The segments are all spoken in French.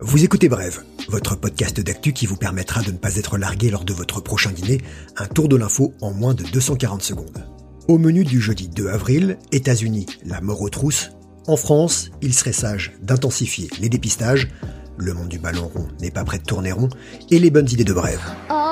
Vous écoutez Brève, votre podcast d'actu qui vous permettra de ne pas être largué lors de votre prochain dîner, un tour de l'info en moins de 240 secondes. Au menu du jeudi 2 avril, États-Unis, la mort aux trousses. En France, il serait sage d'intensifier les dépistages. Le monde du ballon rond n'est pas prêt de tourner rond. Et les bonnes idées de Brève. Oh?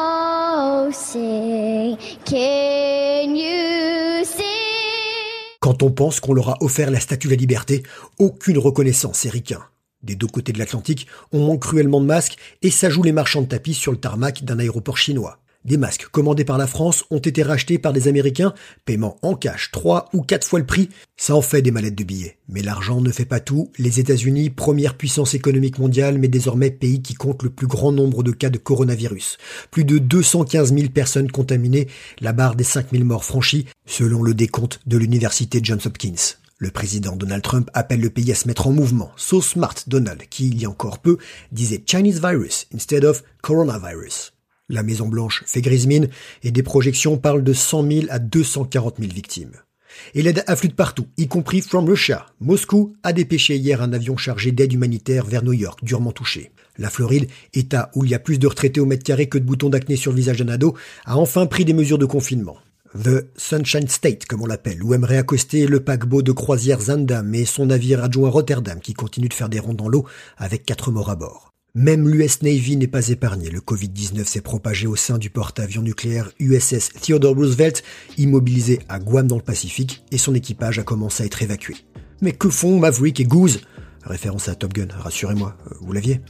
Quand on pense qu'on leur a offert la statue de la liberté, aucune reconnaissance, Éricain. Des deux côtés de l'Atlantique, on manque cruellement de masques et ça joue les marchands de tapis sur le tarmac d'un aéroport chinois. Des masques commandés par la France ont été rachetés par des Américains, paiement en cash trois ou quatre fois le prix. Ça en fait des mallettes de billets. Mais l'argent ne fait pas tout. Les États-Unis, première puissance économique mondiale, mais désormais pays qui compte le plus grand nombre de cas de coronavirus. Plus de 215 000 personnes contaminées, la barre des 5 000 morts franchie, selon le décompte de l'université Johns Hopkins. Le président Donald Trump appelle le pays à se mettre en mouvement. So smart Donald, qui il y a encore peu disait Chinese virus instead of coronavirus. La Maison Blanche fait grise mine et des projections parlent de 100 000 à 240 000 victimes. Et l'aide afflue de partout, y compris from Russia. Moscou a dépêché hier un avion chargé d'aide humanitaire vers New York, durement touché. La Floride, État où il y a plus de retraités au mètre carré que de boutons d'acné sur le visage d'un ado, a enfin pris des mesures de confinement. The Sunshine State, comme on l'appelle, où aimerait accoster le paquebot de croisière Zandam et son navire adjoint Rotterdam qui continue de faire des ronds dans l'eau avec quatre morts à bord. Même l'US Navy n'est pas épargné. Le Covid-19 s'est propagé au sein du porte-avions nucléaire USS Theodore Roosevelt, immobilisé à Guam dans le Pacifique, et son équipage a commencé à être évacué. Mais que font Maverick et Goose? Référence à Top Gun, rassurez-moi, vous l'aviez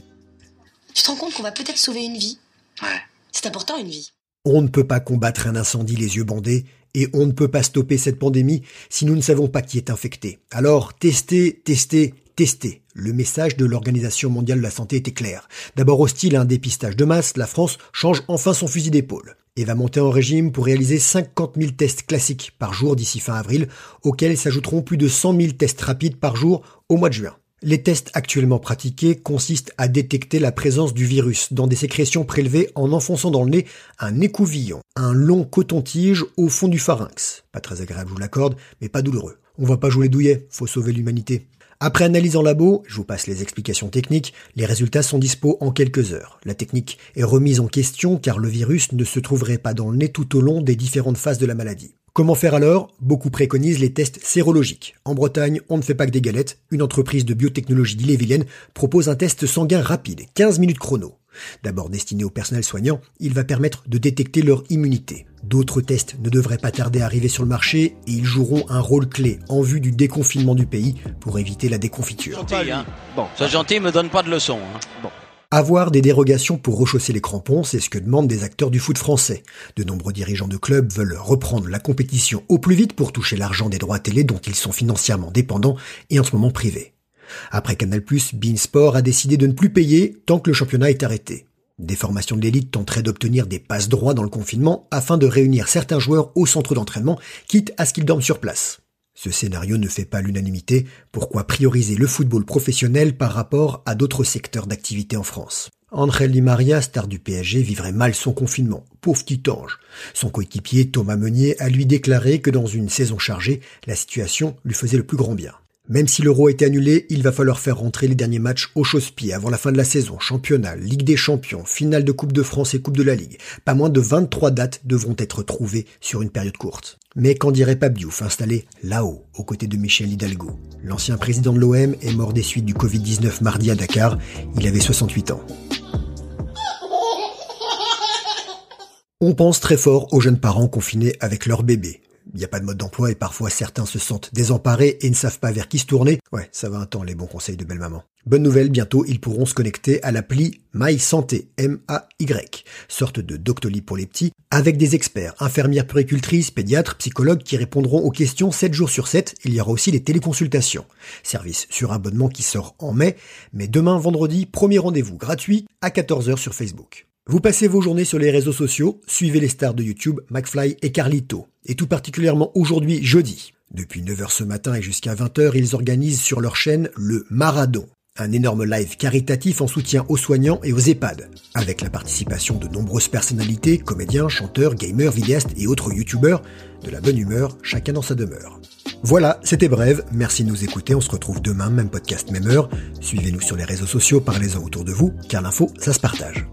Tu te rends compte qu'on va peut-être sauver une vie? Ouais. C'est important une vie. On ne peut pas combattre un incendie les yeux bandés, et on ne peut pas stopper cette pandémie si nous ne savons pas qui est infecté. Alors, testez, testez, testez. Le message de l'Organisation mondiale de la santé était clair. D'abord hostile à un dépistage de masse, la France change enfin son fusil d'épaule et va monter en régime pour réaliser 50 000 tests classiques par jour d'ici fin avril, auxquels s'ajouteront plus de 100 000 tests rapides par jour au mois de juin. Les tests actuellement pratiqués consistent à détecter la présence du virus dans des sécrétions prélevées en enfonçant dans le nez un écouvillon, un long coton-tige au fond du pharynx. Pas très agréable, je vous l'accorde, mais pas douloureux. On va pas jouer les douillets, faut sauver l'humanité. Après analyse en labo, je vous passe les explications techniques, les résultats sont dispo en quelques heures. La technique est remise en question car le virus ne se trouverait pas dans le nez tout au long des différentes phases de la maladie. Comment faire alors? Beaucoup préconisent les tests sérologiques. En Bretagne, on ne fait pas que des galettes. Une entreprise de biotechnologie d'Ille-et-Vilaine propose un test sanguin rapide, 15 minutes chrono. D'abord destiné au personnel soignant, il va permettre de détecter leur immunité. D'autres tests ne devraient pas tarder à arriver sur le marché et ils joueront un rôle clé en vue du déconfinement du pays pour éviter la déconfiture. Gentil, hein. Bon, sois gentil, me donne pas de leçons. Hein. Bon. Avoir des dérogations pour rechausser les crampons, c'est ce que demandent des acteurs du foot français. De nombreux dirigeants de clubs veulent reprendre la compétition au plus vite pour toucher l'argent des droits télé dont ils sont financièrement dépendants et en ce moment privés. Après Canal+, Beansport a décidé de ne plus payer tant que le championnat est arrêté. Des formations de l'élite tenteraient d'obtenir des passes droits dans le confinement afin de réunir certains joueurs au centre d'entraînement, quitte à ce qu'ils dorment sur place. Ce scénario ne fait pas l'unanimité, pourquoi prioriser le football professionnel par rapport à d'autres secteurs d'activité en France? Angel Di Maria, star du PSG, vivrait mal son confinement. Pauvre petit ange. Son coéquipier Thomas Meunier a lui déclaré que dans une saison chargée, la situation lui faisait le plus grand bien. Même si l'euro a été annulé, il va falloir faire rentrer les derniers matchs au chausse-pied avant la fin de la saison. Championnat, Ligue des Champions, finale de Coupe de France et Coupe de la Ligue. Pas moins de 23 dates devront être trouvées sur une période courte. Mais qu'en dirait Pape Diouf, installé là-haut, aux côtés de Michel Hidalgo? L'ancien président de l'OM est mort des suites du Covid-19 mardi à Dakar. Il avait 68 ans. On pense très fort aux jeunes parents confinés avec leur bébé. Il n'y a pas de mode d'emploi et parfois certains se sentent désemparés et ne savent pas vers qui se tourner. Ouais, ça va un temps les bons conseils de belle maman. Bonne nouvelle, bientôt ils pourront se connecter à l'appli My Santé, M-A-Y, sorte de Doctolib pour les petits, avec des experts, infirmières puricultrices, pédiatres, psychologues qui répondront aux questions 7 jours sur 7. Il y aura aussi les téléconsultations. Service sur abonnement qui sort en mai, mais demain vendredi, premier rendez-vous gratuit à 14h sur Facebook. Vous passez vos journées sur les réseaux sociaux, suivez les stars de YouTube, McFly et Carlito, et tout particulièrement aujourd'hui, jeudi. Depuis 9h ce matin et jusqu'à 20h, ils organisent sur leur chaîne le Maradon. un énorme live caritatif en soutien aux soignants et aux EHPAD, avec la participation de nombreuses personnalités, comédiens, chanteurs, gamers, vidéastes et autres youtubeurs, de la bonne humeur, chacun dans sa demeure. Voilà, c'était bref, merci de nous écouter, on se retrouve demain, même podcast, même heure. Suivez-nous sur les réseaux sociaux, parlez-en autour de vous, car l'info, ça se partage.